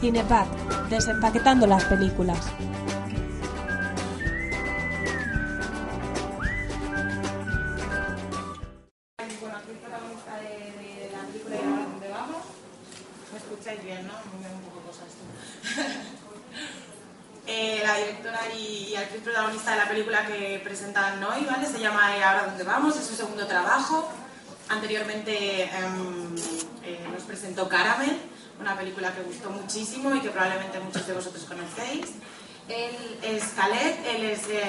Cinepack, desempaquetando las películas. La. Me escucháis bien, ¿no? Eh, la directora y, actriz protagonista de la película que presentan hoy, ¿vale? Se llama Y ahora dónde vamos, es su segundo trabajo. Anteriormente em, eh, nos presentó Caramel, una película que gustó muchísimo y que probablemente muchos de vosotros conocéis. Él es Khaled, él es eh,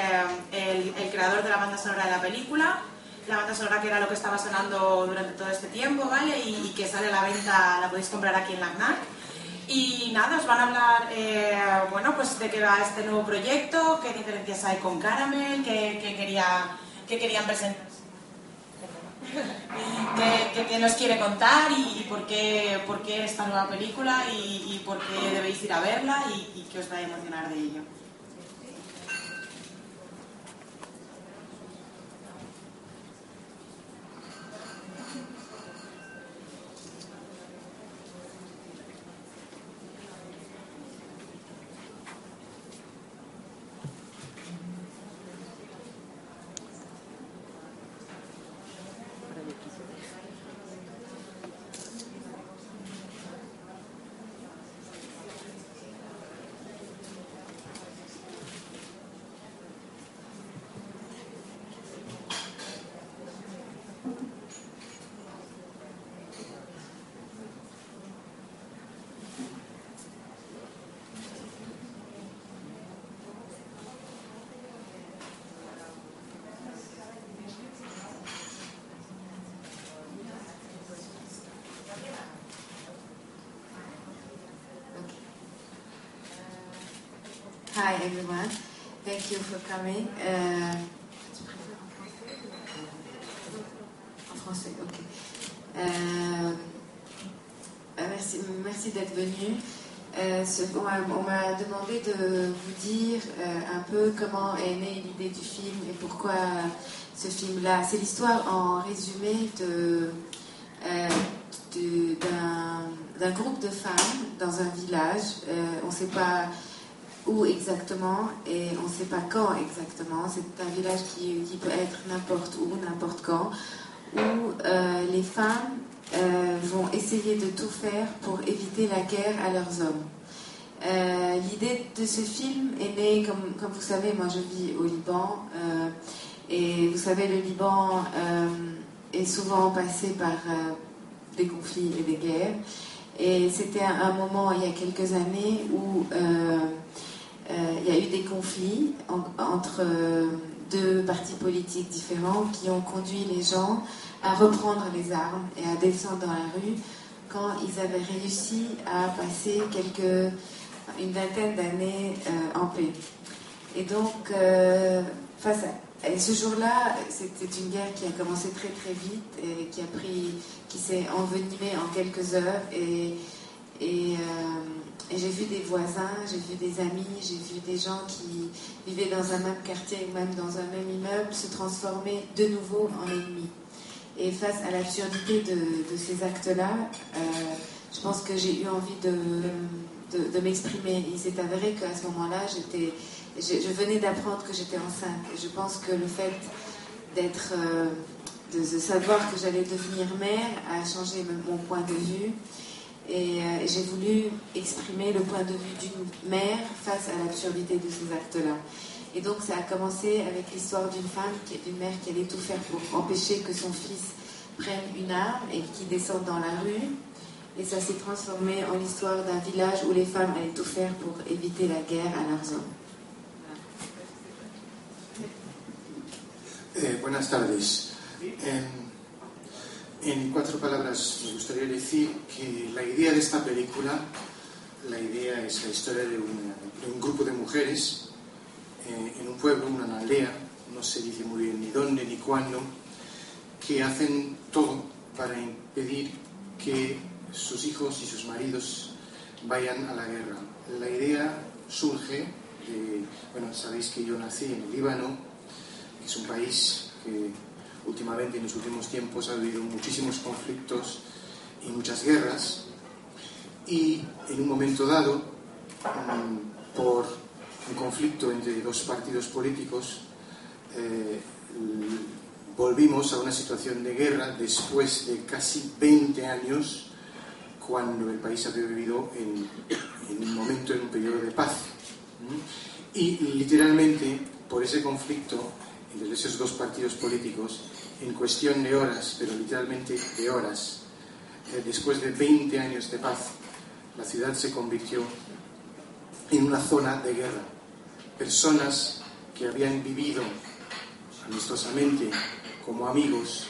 el, el creador de la banda sonora de la película la banda sonora que era lo que estaba sonando durante todo este tiempo, ¿vale? Y, y que sale a la venta, la podéis comprar aquí en la FNAC. Y nada, os van a hablar, eh, bueno, pues de qué va este nuevo proyecto, qué diferencias hay con Caramel, qué, qué quería, qué querían presentar. ¿Qué, qué- nos quiere contar y, y por, qué, por qué esta nueva película y, y por qué debéis ir a verla y, y qué os va a emocionar de ello. Hi everyone, thank you for coming. En français, ok. Merci d'être venu. Euh, on m'a demandé de vous dire euh, un peu comment est née l'idée du film et pourquoi ce film-là. C'est l'histoire en résumé de, euh, d'un groupe de femmes dans un village. On ne sait pas où exactement et on ne sait pas quand exactement. C'est un village qui, peut être n'importe où, n'importe quand, où euh, les femmes euh, vont essayer de tout faire pour éviter la guerre à leurs hommes. Euh, L'idée de ce film est née, comme, vous savez, moi je vis au Liban, et vous savez, le Liban est souvent passé par des conflits et des guerres. Et c'était un, moment, il y a quelques années, où il y a eu des conflits en- entre euh, deux partis politiques différents qui ont conduit les gens à reprendre les armes et à descendre dans la rue quand ils avaient réussi à passer quelques, une vingtaine d'années euh, en paix. Et donc, euh, face à, ce jour-là, c'était une guerre qui a commencé très très vite et qui qui s'est envenimée en quelques heures et, euh, et j'ai vu des voisins, j'ai vu des amis, j'ai vu des gens qui vivaient dans un même quartier ou même dans un même immeuble se transformer de nouveau en ennemis. Et face à l'absurdité de, ces actes-là, euh, je pense que j'ai eu envie de, m'exprimer. Il s'est avéré qu'à ce moment-là, j'étais, je, venais d'apprendre que j'étais enceinte. Et je pense que le fait euh, de, savoir que j'allais devenir mère a changé mon point de vue. Et euh, j'ai voulu exprimer le point de vue d'une mère face à l'absurdité de ces actes-là. Et donc ça a commencé avec l'histoire d'une femme, d'une mère qui allait tout faire pour empêcher que son fils prenne une arme et qui descende dans la rue. Et ça s'est transformé en l'histoire d'un village où les femmes allaient tout faire pour éviter la guerre à leurs hommes. Eh, buenas tardes. En, en cuatro palabras me gustaría decir que la idea de esta película, la idea es la historia de un, grupo de mujeres eh, en un pueblo, una aldea, no se dice muy bien ni dónde ni cuándo, que hacen todo para impedir que sus hijos y sus maridos vayan a la guerra. La idea surge de, bueno, sabéis que yo nací en el Líbano, que es un país que últimamente en los últimos tiempos ha habido muchísimos conflictos y muchas guerras. y en un momento dado, mm, por un conflicto entre dos partidos políticos, eh, volvimos a una situación de guerra después de casi 20 años cuando el país había vivido en, un momento, en un periodo de paz. Y literalmente, por ese conflicto entre esos dos partidos políticos, en cuestión de horas, pero literalmente de horas, eh, después de 20 años de paz, la ciudad se convirtió en una zona de guerra. Personas que habían vivido amistosamente como amigos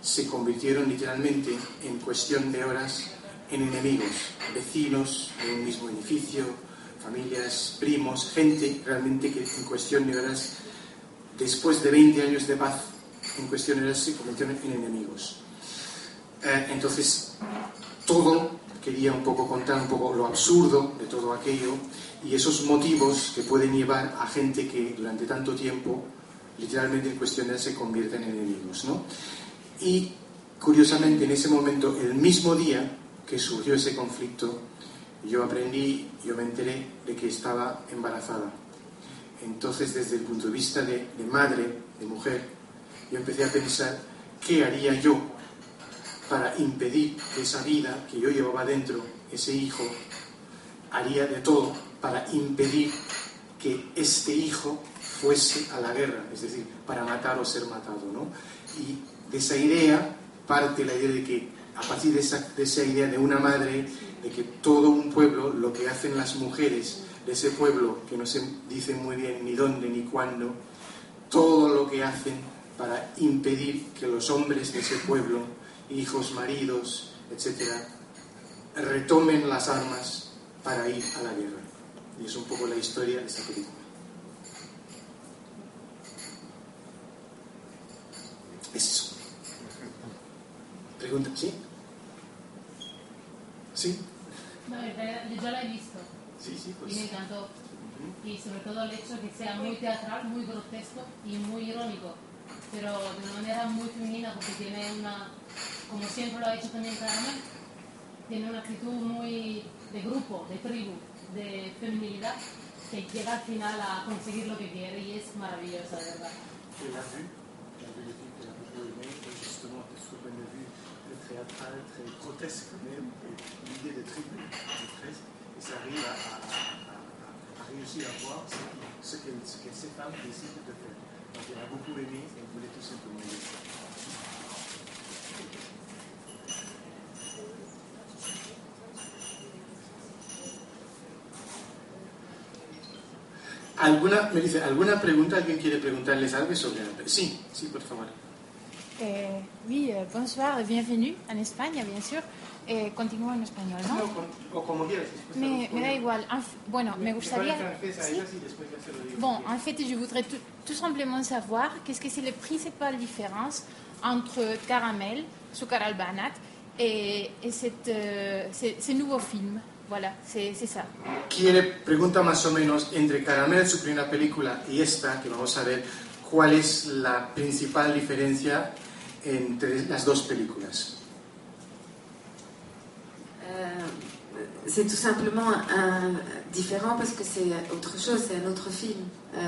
se convirtieron literalmente en cuestión de horas en enemigos, vecinos de un mismo edificio, familias, primos, gente realmente que en cuestión de horas, después de 20 años de paz, en horas se convirtieron en enemigos. Eh, entonces, todo quería un poco contar un poco lo absurdo de todo aquello y esos motivos que pueden llevar a gente que durante tanto tiempo, literalmente en horas, se convierten en enemigos. ¿no? Y curiosamente, en ese momento, el mismo día, que surgió ese conflicto, yo aprendí, yo me enteré de que estaba embarazada. Entonces, desde el punto de vista de, madre, de mujer, yo empecé a pensar, ¿qué haría yo para impedir que esa vida que yo llevaba dentro, ese hijo, haría de todo para impedir que este hijo fuese a la guerra, es decir, para matar o ser matado, ¿no? Y de esa idea parte la idea de que a partir de esa, idea de una madre, de que todo un pueblo, lo que hacen las mujeres de ese pueblo, que no se dicen muy bien ni dónde ni cuándo, todo lo que hacen para impedir que los hombres de ese pueblo, hijos, maridos, etcétera, retomen las armas para ir a la guerra. Y es un poco la historia de esta película. Es eso. Pregunta, ¿sí? Sí. No, yo la he visto. Sí, sí, pues. Y me encantó. Y sobre todo el hecho de que sea muy teatral, muy grotesco y muy irónico. Pero de una manera muy femenina porque tiene una, como siempre lo ha hecho también Carmen, tiene una actitud muy de grupo, de tribu, de feminilidad que llega al final a conseguir lo que quiere y es maravillosa, de verdad. théâtrale, très grotesque même, l'idée de tribu, de fresque, et ça arrive à, à, à, à, réussir à voir ce que, ce que ces femmes décident de faire. Donc elle a beaucoup aimé et elle voulait tout simplement le faire. ¿Alguna, me dice, ¿alguna pregunta? ¿Alguien quiere preguntarles algo sobre la Sí, sí, por favor. Eh, oui, euh, bonsoir et bienvenue en Espagne, bien sûr. Eh, continúo en español, ¿no? o como quieras. Me, me, da igual. Bueno, me gustaría... Bon, en fait, je voudrais tout, tout simplement savoir qu'est-ce que c'est la principale différence entre Caramel, Zucar al Banat, et, et cette, euh, ce nouveau film. Voilà, c'est ça. Quiere, pregunta más o menos, entre Caramel, su primera película, y esta, que vamos a ver, ¿cuál es la principal diferencia entre las dos películas C'est tout simplement différent parce que c'est autre chose, c'est un autre film. Euh,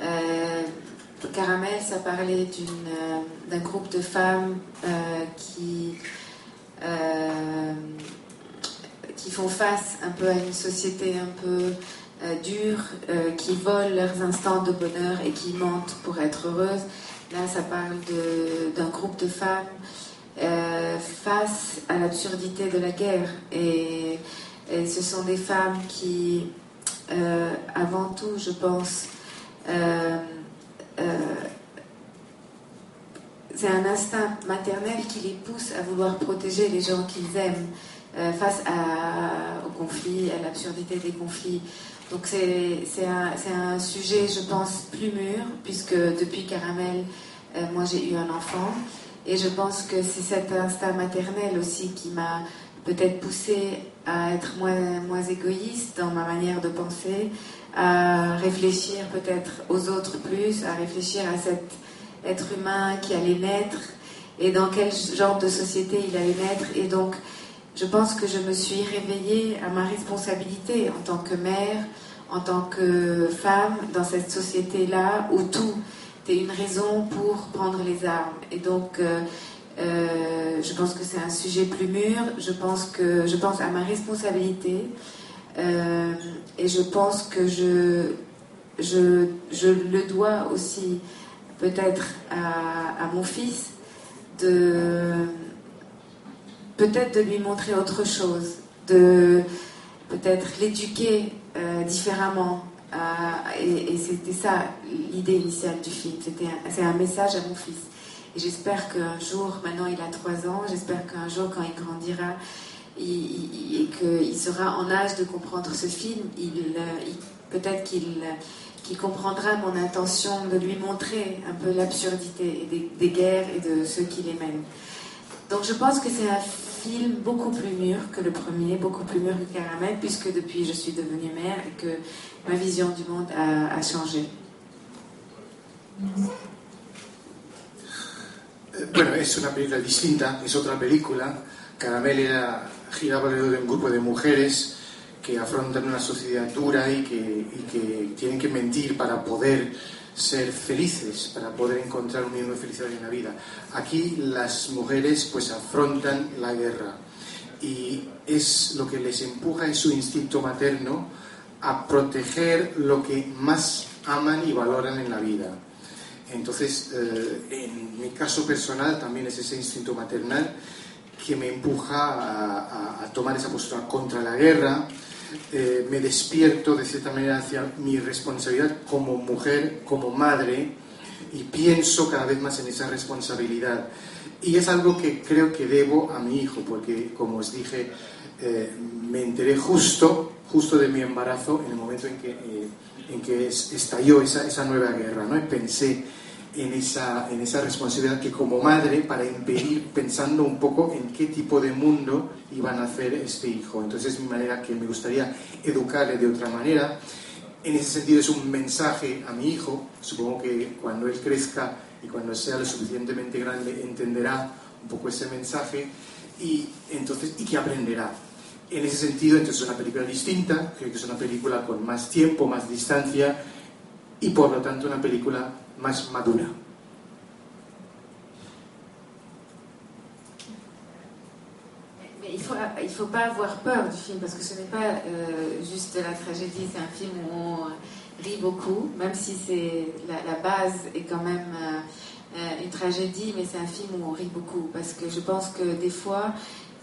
euh, Caramel, ça parlait d'un groupe de femmes qui, qui font face un peu à une société un peu dure, qui volent leurs instants de bonheur et qui mentent pour être heureuses. Là, ça parle d'un groupe de femmes euh, face à l'absurdité de la guerre. Et, ce sont des femmes qui, euh, avant tout, je pense, euh, c'est un instinct maternel qui les pousse à vouloir protéger les gens qu'ils aiment face au conflit, à l'absurdité des conflits. Donc c'est un, un, sujet, je pense, plus mûr, puisque depuis Caramel, moi j'ai eu un enfant. Et je pense que c'est cet instinct maternel aussi qui m'a peut-être poussé à être moins, moins égoïste dans ma manière de penser, à réfléchir peut-être aux autres plus, à réfléchir à cet être humain qui allait naître et dans quel genre de société il allait naître. Et donc, je pense que je me suis réveillée à ma responsabilité en tant que mère, en tant que femme dans cette société-là où tout est une raison pour prendre les armes. Et donc, euh, euh, je pense que c'est un sujet plus mûr. Je pense que je pense à ma responsabilité euh, et je pense que je, je, je le dois aussi peut-être à, mon fils de peut-être de lui montrer autre chose, de peut-être l'éduquer différemment. Euh, et, c'était ça l'idée initiale du film. C'était c'est un message à mon fils. Et j'espère qu'un jour, maintenant il a 3 ans, j'espère qu'un jour quand il grandira et qu'il sera en âge de comprendre ce film, il, peut-être qu'il comprendra mon intention de lui montrer un peu l'absurdité des, des, guerres et de ceux qui les mènent. Donc je pense que c'est un film beaucoup plus mûr que le premier, beaucoup plus mûr que Caramel, puisque depuis je suis devenue mère et que ma vision du monde a, a changé. Bueno, es una película distinta, es otra película. Caramel era, giraba alrededor de un grupo de mujeres que afrontan una sociedad dura y que, y que tienen que mentir para poder ser felices, para poder encontrar un mínimo de felicidad en la vida. Aquí las mujeres pues afrontan la guerra y es lo que les empuja es su instinto materno a proteger lo que más aman y valoran en la vida. Entonces, eh, en mi caso personal también es ese instinto maternal que me empuja a tomar esa postura contra la guerra, eh, me despierto de cierta manera hacia mi responsabilidad como mujer, como madre, y pienso cada vez más en esa responsabilidad. Y es algo que creo que debo a mi hijo, porque como os dije, eh, me enteré justo, justo de mi embarazo en el momento en que, eh, en que estalló esa, nueva guerra, ¿no? Pensé, en esa, en esa responsabilidad que como madre para impedir pensando un poco en qué tipo de mundo iban a hacer este hijo. Entonces es mi manera que me gustaría educarle de otra manera. En ese sentido es un mensaje a mi hijo. Supongo que cuando él crezca y cuando sea lo suficientemente grande entenderá un poco ese mensaje y entonces y que aprenderá. En ese sentido, entonces es una película distinta, creo que es una película con más tiempo, más distancia y por lo tanto una película más madura. il ne faut, pas avoir peur du film parce que ce n'est pas euh, juste la tragédie, c'est un film où on rit beaucoup, même si c'est la, base est quand même euh, une tragédie, mais c'est un film où on rit beaucoup parce que je pense que des fois,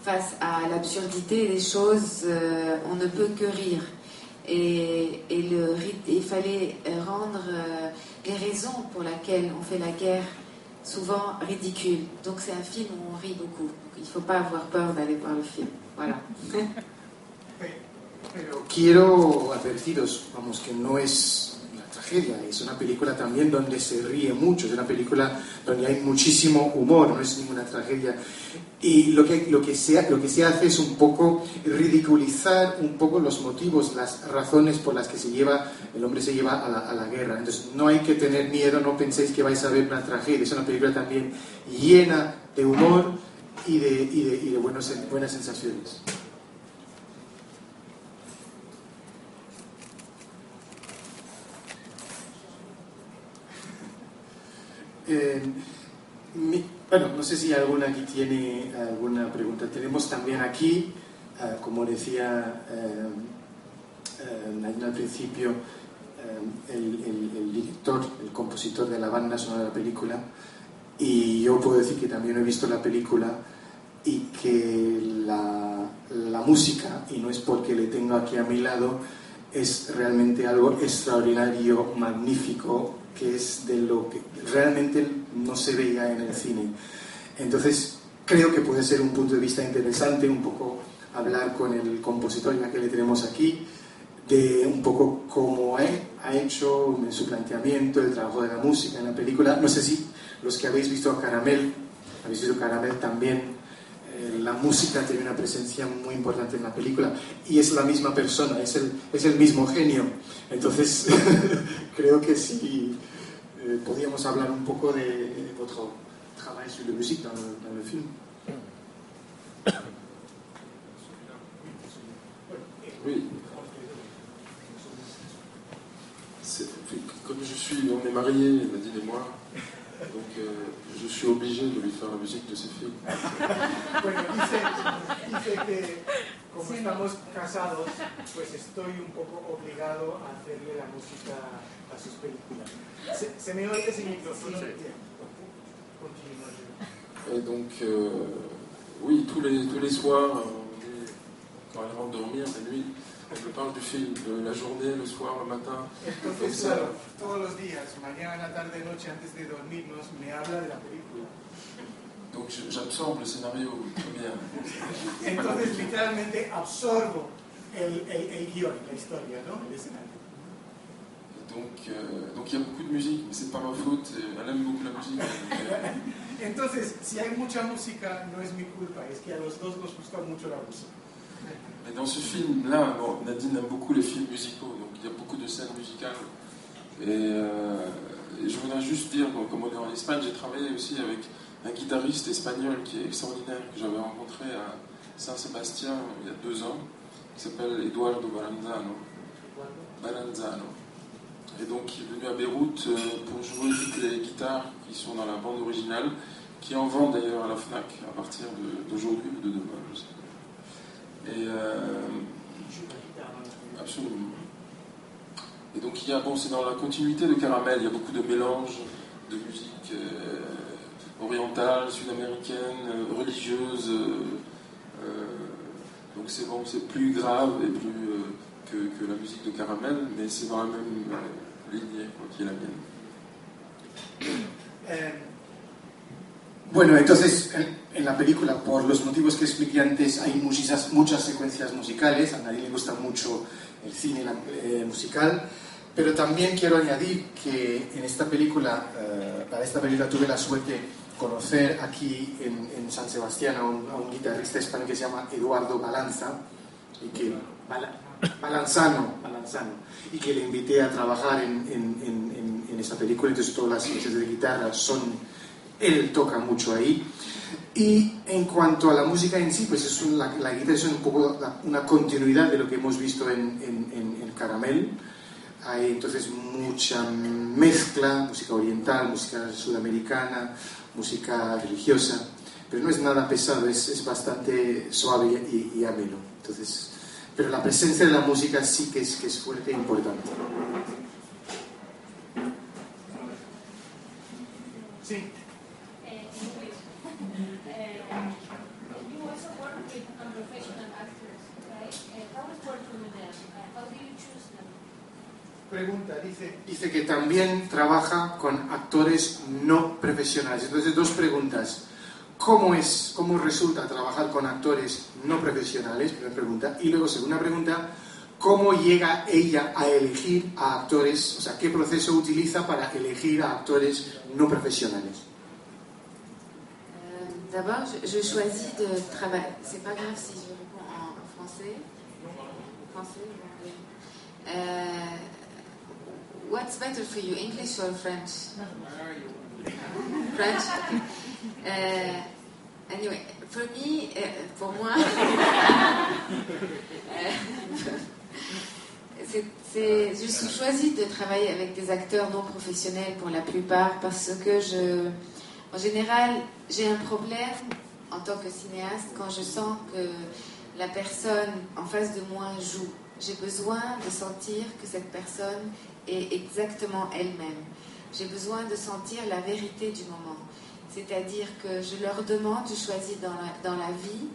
face à l'absurdité des choses, euh, on ne peut que rire. Et, et le, il fallait rendre les raisons pour lesquelles on fait la guerre souvent ridicules. Donc c'est un film où on rit beaucoup. Donc il ne faut pas avoir peur d'aller voir le film. Voilà. Pero quiero advertiros, vamos, que no es tragedia, es una película también donde se ríe mucho, es una película donde hay muchísimo humor, no es ninguna tragedia. Y lo que, lo, que se, lo que se hace es un poco ridiculizar un poco los motivos, las razones por las que se lleva, el hombre se lleva a la, a la guerra. Entonces, no hay que tener miedo, no penséis que vais a ver una tragedia. Es una película también llena de humor y de, y de, y de buenos, buenas sensaciones. Eh, bueno, no sé si alguna aquí tiene alguna pregunta. Tenemos también aquí, eh, como decía eh, eh, al principio, el, director, el compositor de la banda sonora de la película, y yo puedo decir que también he visto la película y que la música, y no es porque le tengo aquí a mi lado, es realmente algo extraordinario, magnífico, que es de lo que realmente no se veía en el cine. Entonces, creo que puede ser un punto de vista interesante, un poco hablar con el compositor, ya que le tenemos aquí, de un poco cómo ha hecho su planteamiento, el trabajo de la música en la película. No sé si los que habéis visto a Caramel, habéis visto Caramel también, Eh, la música tiene una presencia muy importante en la película y es la misma persona, es el, es el mismo genio. Entonces, creo que si eh, podíamos hablar un poco de, de votre travail sur la musique dans le, film. Oui. Comme je suis, on est mariés, il m'a dit des mois. Donc euh, je suis obligé de lui faire la musique de ses films. bueno, dice, dice que como estamos casados, pues estoy un poco obligado a hacerle la música a sus películas. Se, se me oye sin micrófono. Bien. Continue. Et donc, euh, oui, tous les, tous les soirs, euh, quand elle rentre dormir, la nuit, me parle du film, de la journée, le soir, le matin. Entonces, claro, todos los días, mañana, tarde, noche, antes de dormirnos, me habla de la película. Donc je- j'absorbe le scénario bien. Entonces, literalmente, absorbo el, el, el guión, la historia, ¿no? El escenario. Donc, euh, donc il y a beaucoup de musique, mais c'est pas ma faute. et Elle aime beaucoup la musique. Entonces, si hay mucha música, no es mi culpa, es que a los dos nos gusta mucho la música. Mais dans ce film-là, Nadine aime beaucoup les films musicaux, donc il y a beaucoup de scènes musicales. Et, euh, je voudrais juste dire, comme on est en Espagne, j'ai travaillé aussi avec un guitariste espagnol qui est extraordinaire, que j'avais rencontré à Saint-Sébastien il y a deux ans, qui s'appelle Eduardo Baranzano. Et donc il est venu à Beyrouth euh, pour jouer toutes les guitares qui sont dans la bande originale, qui en vendent d'ailleurs à la FNAC à partir d'aujourd'hui ou de demain, je sais. Et euh, absolument. Et donc il y a, bon, c'est dans la continuité de Caramel, il y a beaucoup de mélanges de musique euh, orientale, sud-américaine, euh, religieuse. euh, donc c'est bon, c'est plus grave et plus euh, que, que la musique de Caramel, mais c'est dans la même euh, lignée quoi, qui est la mienne. Bueno, entonces en, la película, por los motivos que expliqué antes, hay muchas, muchas secuencias musicales. A nadie le gusta mucho el cine eh, musical. Pero también quiero añadir que en esta película, eh, para esta película tuve la suerte de conocer aquí en, San Sebastián a un, guitarrista español que se llama Eduardo Balanza, y que, Bala- Balanzano, Balanzano, y que le invité a trabajar en, en, esta película. Entonces todas las piezas de guitarra son él toca mucho ahí. Y en cuanto a la música en sí, pues es un- la, guitarra es un poco una continuidad de lo que hemos visto en, en, en- en Caramel. Hay entonces mucha mezcla, música oriental, música sudamericana, música religiosa, pero no es nada pesado, es, es bastante suave y, y ameno. Entonces, pero la presencia de la música sí que es, que es fuerte e importante. sí, pregunta, dice, Dice que también trabaja con actores no profesionales. Entonces, dos preguntas. ¿Cómo es, cómo resulta trabajar con actores no profesionales? Primera pregunta. Y luego, segunda pregunta, ¿cómo llega ella a elegir a actores? O sea, ¿qué proceso utiliza para elegir a actores no profesionales? D'abord, je, je choisis de travailler. C'est pas grave si je réponds en, français. Français ou anglais. Euh, what's better for you, English or French? French. Euh, anyway, for me, euh, pour moi, euh, c'est- je suis choisie de travailler avec des acteurs non professionnels pour la plupart parce que je, en général, j'ai un problème en tant que cinéaste quand je sens que la personne en face de moi joue. J'ai besoin de sentir que cette personne est exactement elle-même. J'ai besoin de sentir la vérité du moment. C'est-à-dire que je leur demande, je choisis dans la, vie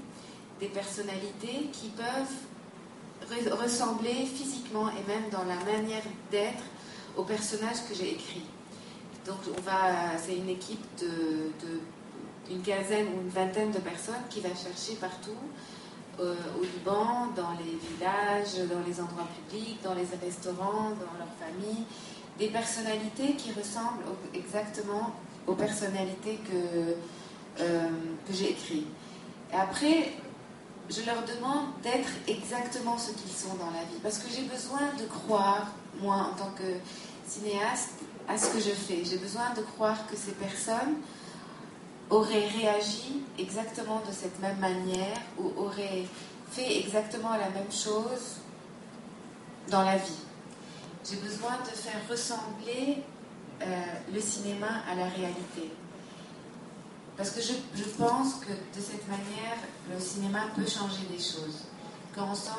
des personnalités qui peuvent re- ressembler physiquement et même dans la manière d'être au personnage que j'ai écrit. Donc on va, c'est une équipe de, une quinzaine ou une vingtaine de personnes qui va chercher partout euh, au Liban, dans les villages, dans les endroits publics, dans les restaurants, dans leurs familles, des personnalités qui ressemblent exactement aux personnalités que, euh, que j'ai écrites. Et après, je leur demande d'être exactement ce qu'ils sont dans la vie. Parce que j'ai besoin de croire, moi, en tant que cinéaste, à ce que je fais. J'ai besoin de croire que ces personnes auraient réagi exactement de cette même manière ou auraient fait exactement la même chose dans la vie. J'ai besoin de faire ressembler euh, le cinéma à la réalité. Parce que je, pense que de cette manière, le cinéma peut changer des choses. Quand on sent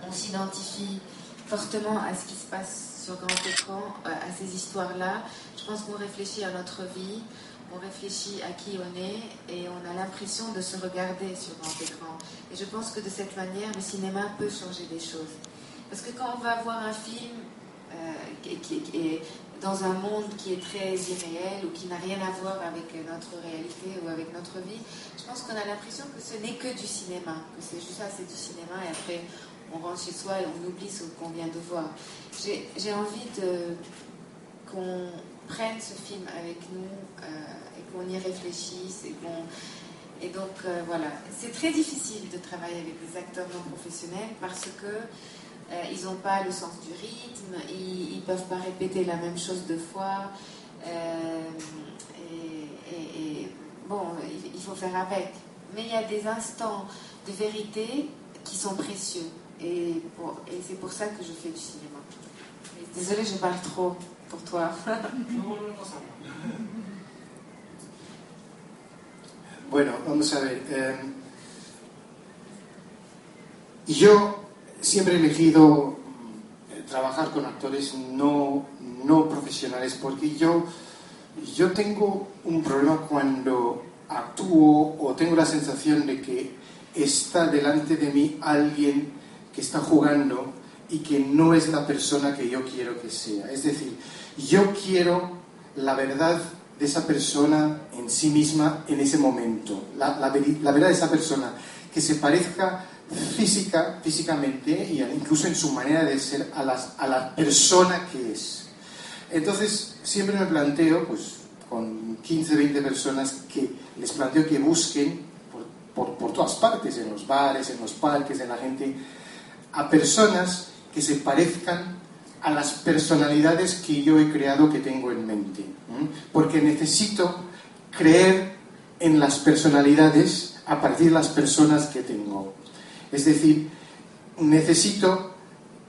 qu'on s'identifie fortement à ce qui se passe sur grand écran, euh, à ces histoires-là, je pense qu'on réfléchit à notre vie, on réfléchit à qui on est et on a l'impression de se regarder sur grand écran. Et je pense que de cette manière, le cinéma peut changer des choses. Parce que quand on va voir un film euh, qui, est dans un monde qui est très irréel ou qui n'a rien à voir avec notre réalité ou avec notre vie, je pense qu'on a l'impression que ce n'est que du cinéma, que c'est juste ça, c'est du cinéma et après on rentre chez soi et on oublie ce qu'on vient de voir. J'ai envie qu'on prenne ce film avec nous euh, et qu'on y réfléchisse et donc euh, voilà, c'est très difficile de travailler avec des acteurs non professionnels parce que euh, ils n'ont pas le sens du rythme, ils ne peuvent pas répéter la même chose deux fois. Et, bon, il faut faire avec. Mais il y a des instants de vérité qui sont précieux. Et, pour, et c'est pour ça que je fais du cinéma. Désolée, je parle trop pour toi. bueno, vamos a ver. Eh, yo siempre he elegido trabajar con actores no, no profesionales porque yo, yo tengo un problema cuando actúo o tengo la sensación de que está delante de mí alguien que está jugando y que no es la persona que yo quiero que sea. Es decir, yo quiero la verdad de esa persona en sí misma en ese momento, la, la, la verdad de esa persona, que se parezca física, físicamente y incluso en su manera de ser a, las, a la persona que es. Entonces, siempre me planteo, pues con 15, 20 personas, que les planteo que busquen por, por, por todas partes, en los bares, en los parques, en la gente, a personas que se parezcan a las personalidades que yo he creado que tengo en mente. Porque necesito creer en las personalidades a partir de las personas que tengo. Es decir, necesito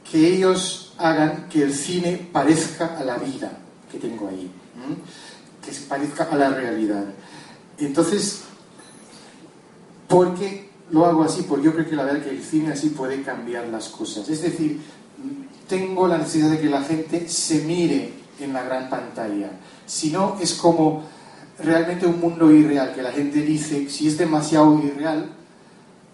que ellos hagan que el cine parezca a la vida que tengo ahí, que se parezca a la realidad. Entonces, ¿por qué lo hago así? Porque yo creo que la verdad que el cine así puede cambiar las cosas. Es decir, tengo la necesidad de que la gente se mire en la gran pantalla. Si no, es como realmente un mundo irreal, que la gente dice, si es demasiado irreal,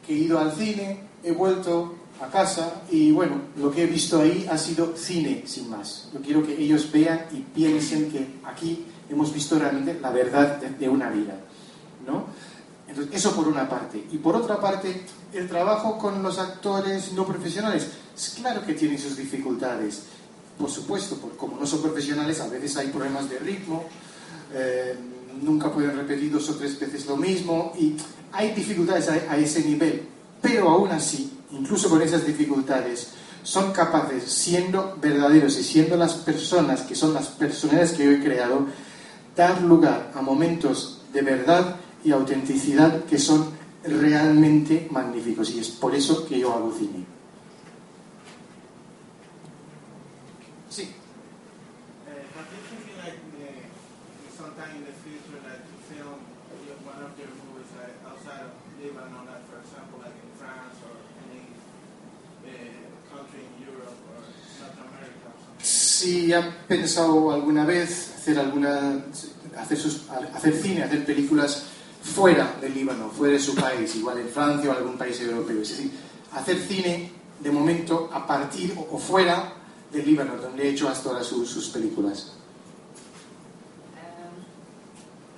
que he ido al cine, he vuelto a casa y bueno, lo que he visto ahí ha sido cine sin más. Yo quiero que ellos vean y piensen que aquí hemos visto realmente la verdad de, de una vida. ¿no? Entonces, eso por una parte. Y por otra parte, el trabajo con los actores no profesionales, es claro que tienen sus dificultades. Por supuesto, porque como no son profesionales, a veces hay problemas de ritmo, eh, nunca pueden repetir dos o tres veces lo mismo, y hay dificultades a, a ese nivel. Pero aún así, incluso con esas dificultades, son capaces, siendo verdaderos y siendo las personas que son las personalidades que yo he creado, dar lugar a momentos de verdad y autenticidad que son realmente magníficos. Y es por eso que yo hago cine. Sí. Si han pensado alguna vez hacer alguna hacer, sus, hacer cine, hacer películas fuera del Líbano, fuera de su país, igual en Francia o algún país europeo. Es decir, hacer cine de momento a partir o fuera del Líbano, donde he hecho hasta ahora sus, sus películas. Um,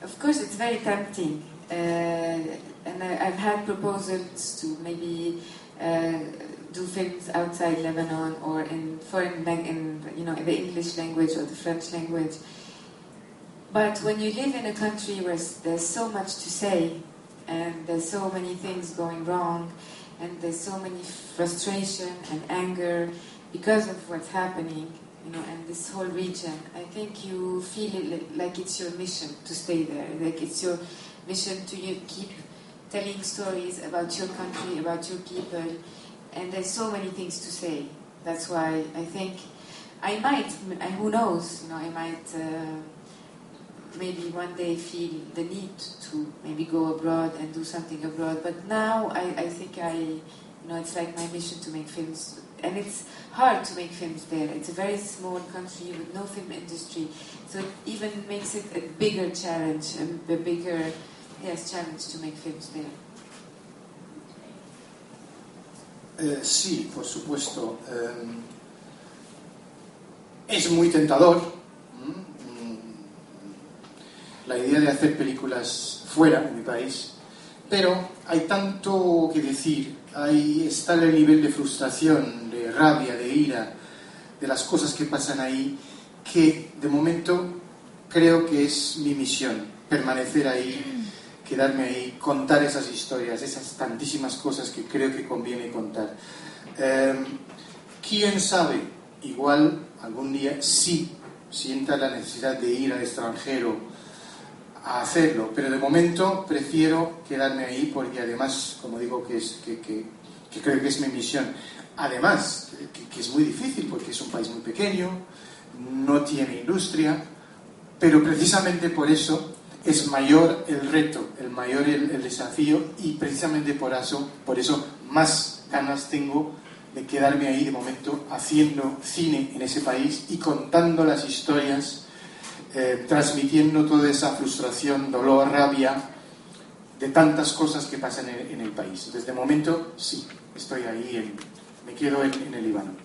of course, it's very tempting. Uh, and I, I've had proposals to maybe uh, do films outside Lebanon or in foreign, in you know, in the English language or the French language. But when you live in a country where there's so much to say, and there's so many things going wrong, and there's so many frustration and anger because of what's happening, you know, and this whole region, I think you feel it like it's your mission to stay there. Like it's your mission to keep telling stories about your country, about your people, and there's so many things to say. That's why I think I might, who knows, you know, I might uh, maybe one day feel the need to maybe go abroad and do something abroad. But now I, I think I, you know, it's like my mission to make films. And it's hard to make films there. It's a very small country with no film industry. So it even makes it a bigger challenge, a bigger, yes, challenge to make films there. Eh, sí, por supuesto. Eh, es muy tentador la idea de hacer películas fuera de mi país, pero hay tanto que decir, ahí está el nivel de frustración, de rabia, de ira, de las cosas que pasan ahí, que de momento creo que es mi misión, permanecer ahí, quedarme ahí, contar esas historias, esas tantísimas cosas que creo que conviene contar. Em, ¿Quién sabe? Igual algún día sí sienta la necesidad de ir al extranjero a hacerlo, pero de momento prefiero quedarme ahí porque además, como digo, que, es, que, que, creo que es mi misión. Además, que, es muy difícil porque es un país muy pequeño, no tiene industria, pero precisamente por eso es mayor el reto, el mayor el, desafío y precisamente por eso, por eso más ganas tengo de quedarme ahí de momento haciendo cine en ese país y contando las historias, eh, transmitiendo toda esa frustración, dolor, rabia de tantas cosas que pasan en, el país. Desde momento sí, estoy ahí, me quedo en el Líbano.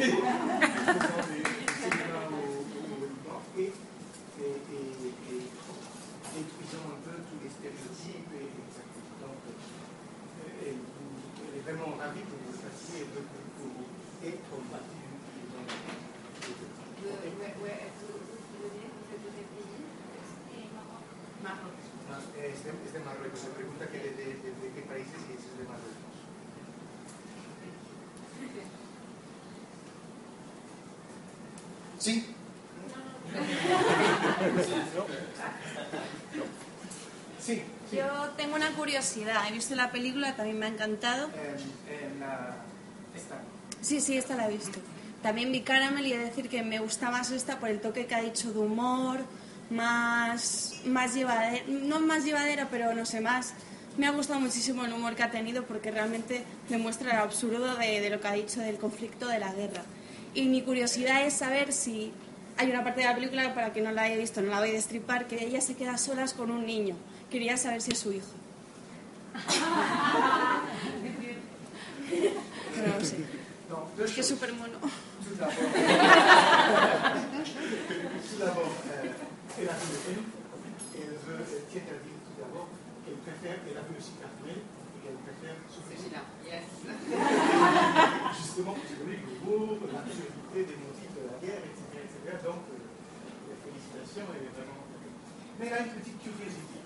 ハハハハ! ¿Sí? Sí, Yo tengo una curiosidad. He visto la película, también me ha encantado. En, la... esta. Sí, sí, esta la he visto. También vi Caramel y he de decir que me gusta más esta por el toque que ha dicho de humor, más, más llevadera, no más llevadera, pero no sé, más. Me ha gustado muchísimo el humor que ha tenido porque realmente demuestra el absurdo de, de lo que ha dicho del conflicto de la guerra. Y mi curiosidad es saber si hay una parte de la película, para que no la haya visto, no la voy a destripar, que ella se queda solas con un niño. Quería saber si es su hijo. no lo sé. Es que es súper mono. Justement, vous avez le mot, l'absurdité des motifs de la guerre, etc. etc. Donc, euh, la félicitation est vraiment. Mais il y a une petite curiosité.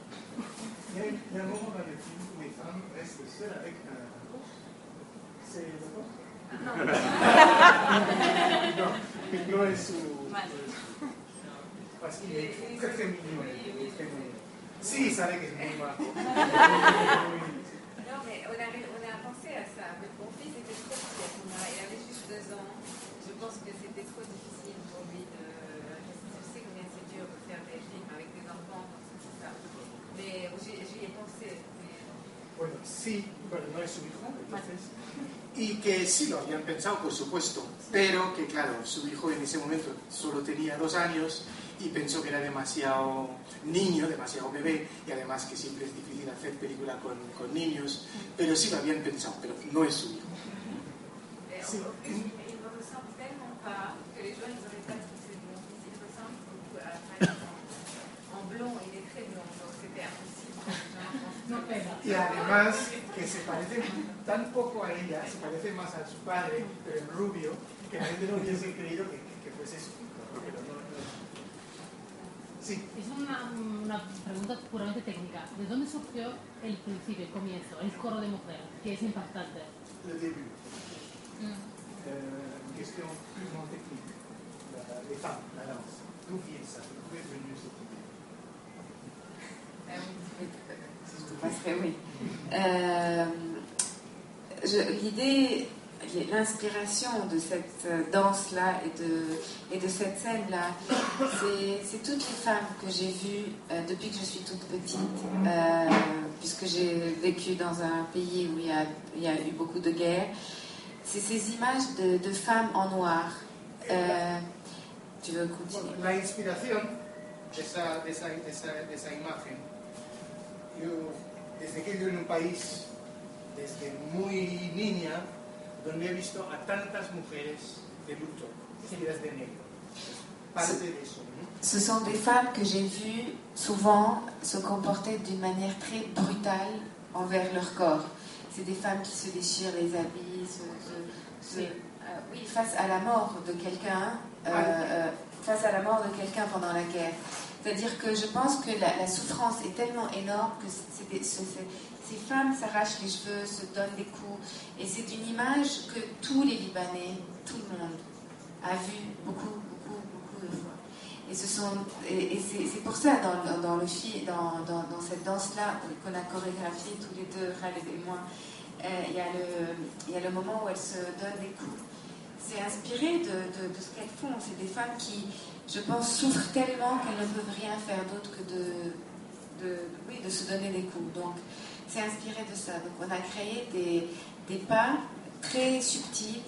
Il y, a, il y a un moment dans le film où les femmes restent seules avec un, gosse. C'est le gosse Non. non, non è su. Parce qu'il est très très mignon. Mignon. Si, savait que c'est muy majo. Non, mais on a, on a pensé à ça. Mon fils était trop petit il avait juste deux ans. Je pense que c'était trop difficile pour lui de. Je sais combien c'est dur de faire des films avec des enfants, tout ça. Mais j'y ai pensé. Hijo, entonces. Y que sí lo habían pensado, por supuesto, pero que claro, su hijo en ese momento solo tenía dos años y pensó que era demasiado niño, demasiado bebé, y además que siempre es difícil hacer película con, con niños, pero sí lo habían pensado, pero no es su hijo. Sí. Y además que se parece tan poco a ella, se parece más a su padre, pero en rubio, que la gente no hubiese creído que, que, que fuese su hijo. Pero no, no. Sí. Es una, una, pregunta puramente técnica. ¿De dónde surgió el principio, el comienzo, el coro de mujer, que es impactante? Le début. Mm. Question purement technique. La, les femmes, la danse. D'où vient ça D'où est venue cette idée oui. Euh, L'idée, l'inspiration de cette danse-là et de, et de cette scène-là, c'est toutes les femmes que j'ai vues euh, depuis que je suis toute petite, euh, puisque j'ai vécu dans un pays où il y a, eu beaucoup de guerres. C'est ces images de, femmes en noir. Euh, tu veux continuer? L'inspiration de esa, de, esa, de esa imagen, yo desde que vivo en un país, desde muy niña, donde he visto a tantas mujeres de luto, vestidas de negro. Parte de eso. ¿no? Ce sont des femmes que j'ai vues souvent se comporter d'une manière très brutale envers leur corps. C'est des femmes qui se déchirent les habits, se, se, se, oui. Euh, oui, face à la mort de quelqu'un, euh, euh, face à la mort de quelqu'un pendant la guerre. C'est-à-dire que je pense que la, souffrance est tellement énorme que ces femmes s'arrachent les cheveux, se donnent des coups. Et c'est une image que tous les Libanais, tout le monde, a vu beaucoup, beaucoup, beaucoup de fois. Et, c'est pour ça, dans, cette danse-là, qu'on a chorégraphié tous les deux, Khaled et moi, euh, il y, a le moment où elles se donnent des coups. C'est inspiré de ce qu'elles font. C'est des femmes qui, je pense, souffrent tellement qu'elles ne peuvent rien faire d'autre que de, oui, de se donner des coups. Donc, c'est inspiré de ça. Donc, on a créé des, des, pas très subtils,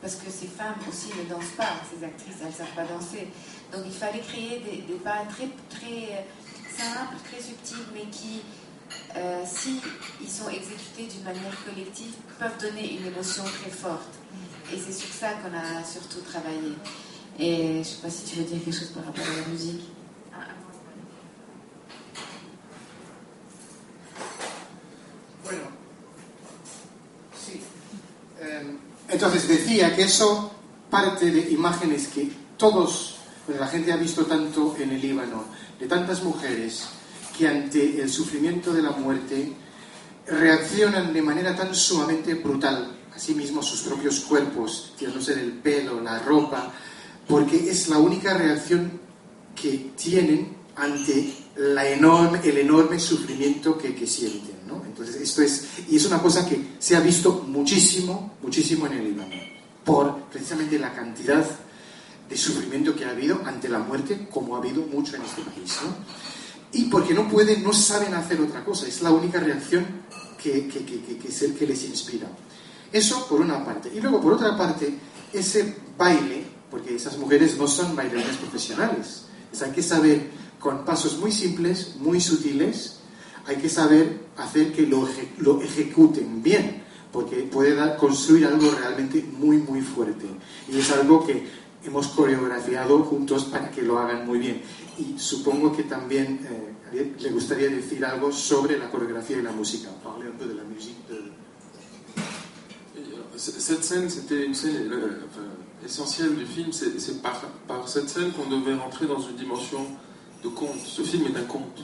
parce que ces femmes aussi ne dansent pas, ces actrices, elles ne savent pas danser. Donc, il fallait créer des, des pas très, très simples, très subtils, mais qui, euh, si ils sont exécutés d'une manière collective, peuvent donner une émotion très forte. Et c'est sur ça qu'on a surtout travaillé. Et je ne sais pas si tu veux dire quelque chose par la musique. Bueno, sí. Eh, entonces decía que eso parte de imágenes que todos, la gente ha visto tanto en el Líbano, de tantas mujeres que ante el sufrimiento de la muerte reaccionan de manera tan sumamente brutal, asimismo sus propios cuerpos, tirándose el pelo, la ropa, porque es la única reacción que tienen ante la enorme, el enorme sufrimiento que, que sienten. ¿no? Entonces, esto es, y es una cosa que se ha visto muchísimo, muchísimo en el Líbano, por precisamente la cantidad de sufrimiento que ha habido ante la muerte, como ha habido mucho en este país. ¿no? Y porque no pueden, no saben hacer otra cosa, es la única reacción que, que, que, que, es el que les inspira. Eso por una parte. Y luego, por otra parte, ese baile, porque esas mujeres no son bailarines profesionales, es, hay que saber con pasos muy simples, muy sutiles, hay que saber hacer que lo, lo ejecuten bien, porque puede dar, construir algo realmente muy, muy fuerte. Y es algo que hemos coreografiado juntos para que lo hagan muy bien. Y supongo que también eh, le gustaría decir algo sobre la coreografía y la música. Parler un de la musique. De... Cette scène, c'était une scène euh, enfin, essentielle du film. C'est par, par, cette scène qu'on devait rentrer dans une dimension de conte. Ce film est un conte.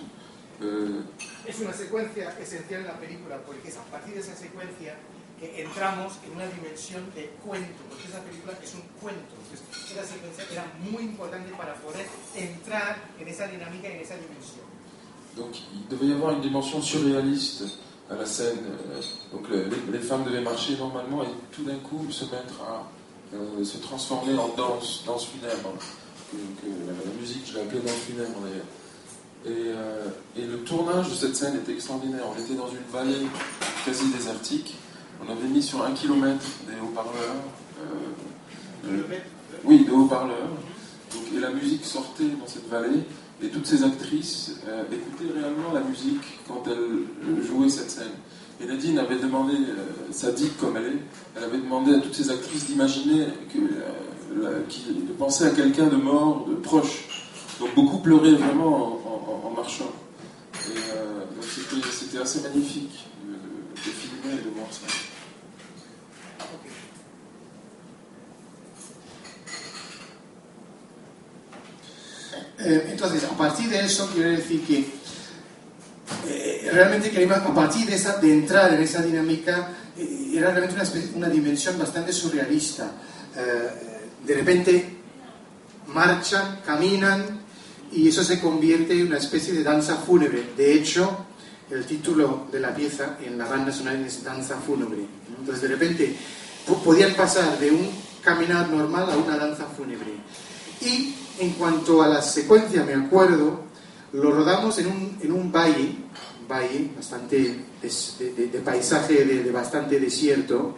Euh... Es una secuencia esencial en la película porque es a partir de esa secuencia que entramos en una dimensión de cuento, porque esa película es un cuento. Entonces, esa secuencia era muy importante para poder entrar en esa dinámica en esa dimensión. Donc, il devait y avoir une dimension surréaliste à la scène. Donc, les, les femmes devaient marcher normalement et tout d'un coup se mettre à euh, se transformer en danse, danse funèbre. Que, que la, musique, je l'ai appelée danse funèbre d'ailleurs. Et, euh, et, le tournage de cette scène était extraordinaire. On était dans une vallée quasi désertique. On avait mis sur un kilomètre des haut-parleurs. Euh, euh, oui, des haut-parleurs. Et la musique sortait dans cette vallée. Et toutes ces actrices euh, écoutaient réellement la musique quand elles jouaient cette scène. Et Nadine avait demandé, euh, sadique comme elle est, elle avait demandé à toutes ces actrices d'imaginer, euh, de penser à quelqu'un de mort, de proche. Donc beaucoup pleuraient vraiment en, marchant. donc c'était assez magnifique de, filmer et de voir ça. Eh, entonces, a partir de eso, quiero decir que realmente queríamos, a partir de, esa, de entrar en esa dinámica, eh, era realmente una, una, dimensión bastante surrealista. de repente marchan, caminan y eso se convierte en una especie de danza fúnebre. De hecho, el título de la pieza en la banda sonora es Danza fúnebre. Entonces, de repente, podían pasar de un caminar normal a una danza fúnebre. Y en cuanto a la secuencia, me acuerdo, lo rodamos en un, en un valle, valle bastante de, paisaje de, bastante desierto,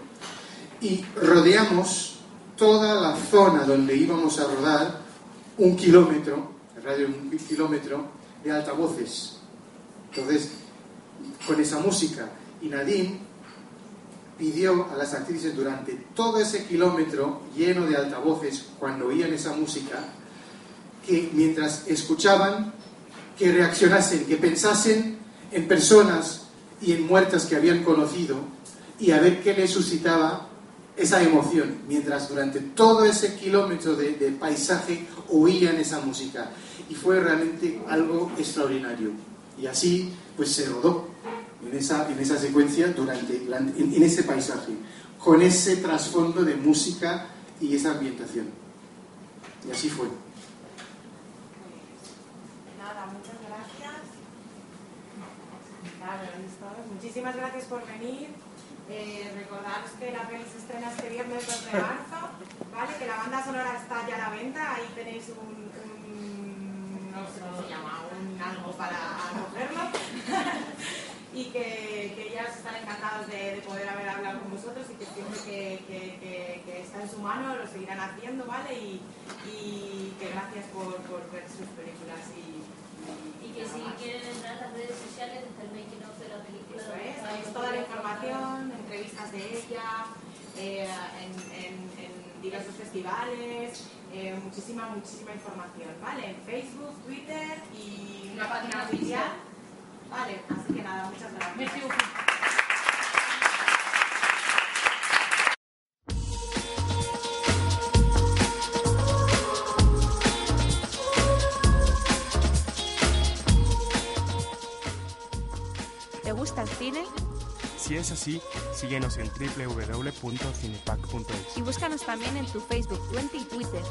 y rodeamos toda la zona donde íbamos a rodar un kilómetro, el radio de un kilómetro, de altavoces. Entonces, con esa música, y Nadine pidió a las actrices durante todo ese kilómetro lleno de altavoces, cuando oían esa música, que mientras escuchaban, que reaccionasen, que pensasen en personas y en muertas que habían conocido y a ver qué les suscitaba esa emoción, mientras durante todo ese kilómetro de, paisaje oían esa música. Y fue realmente algo extraordinario. Y así pues se rodó en esa, en esa secuencia durante, en, en ese paisaje, con ese trasfondo de música y esa ambientación. Y así fue. Muchísimas gracias por venir. Eh, recordaros que la peli se estrena este viernes 2 de marzo, ¿vale? Que la banda sonora está ya a la venta, ahí tenéis un, no sé cómo se llama, un algo para cogerlo. y que, que ellas están encantados de, poder haber hablado con vosotros y que siempre que, que, está en su mano lo seguirán haciendo, ¿vale? Y, y que gracias por, ver sus películas y, que si quieren entrar a las redes sociales desde el making of de la película. Eso es, tenéis toda la información, entrevistas de ella, eh, en, en, en, diversos festivales, eh, muchísima, muchísima información, ¿vale? En Facebook, Twitter y una página oficial. Vale, así que nada, muchas gracias. Si es así, síguenos en www.cinepac.es. Y búscanos también en tu Facebook, Twitter y Twitter.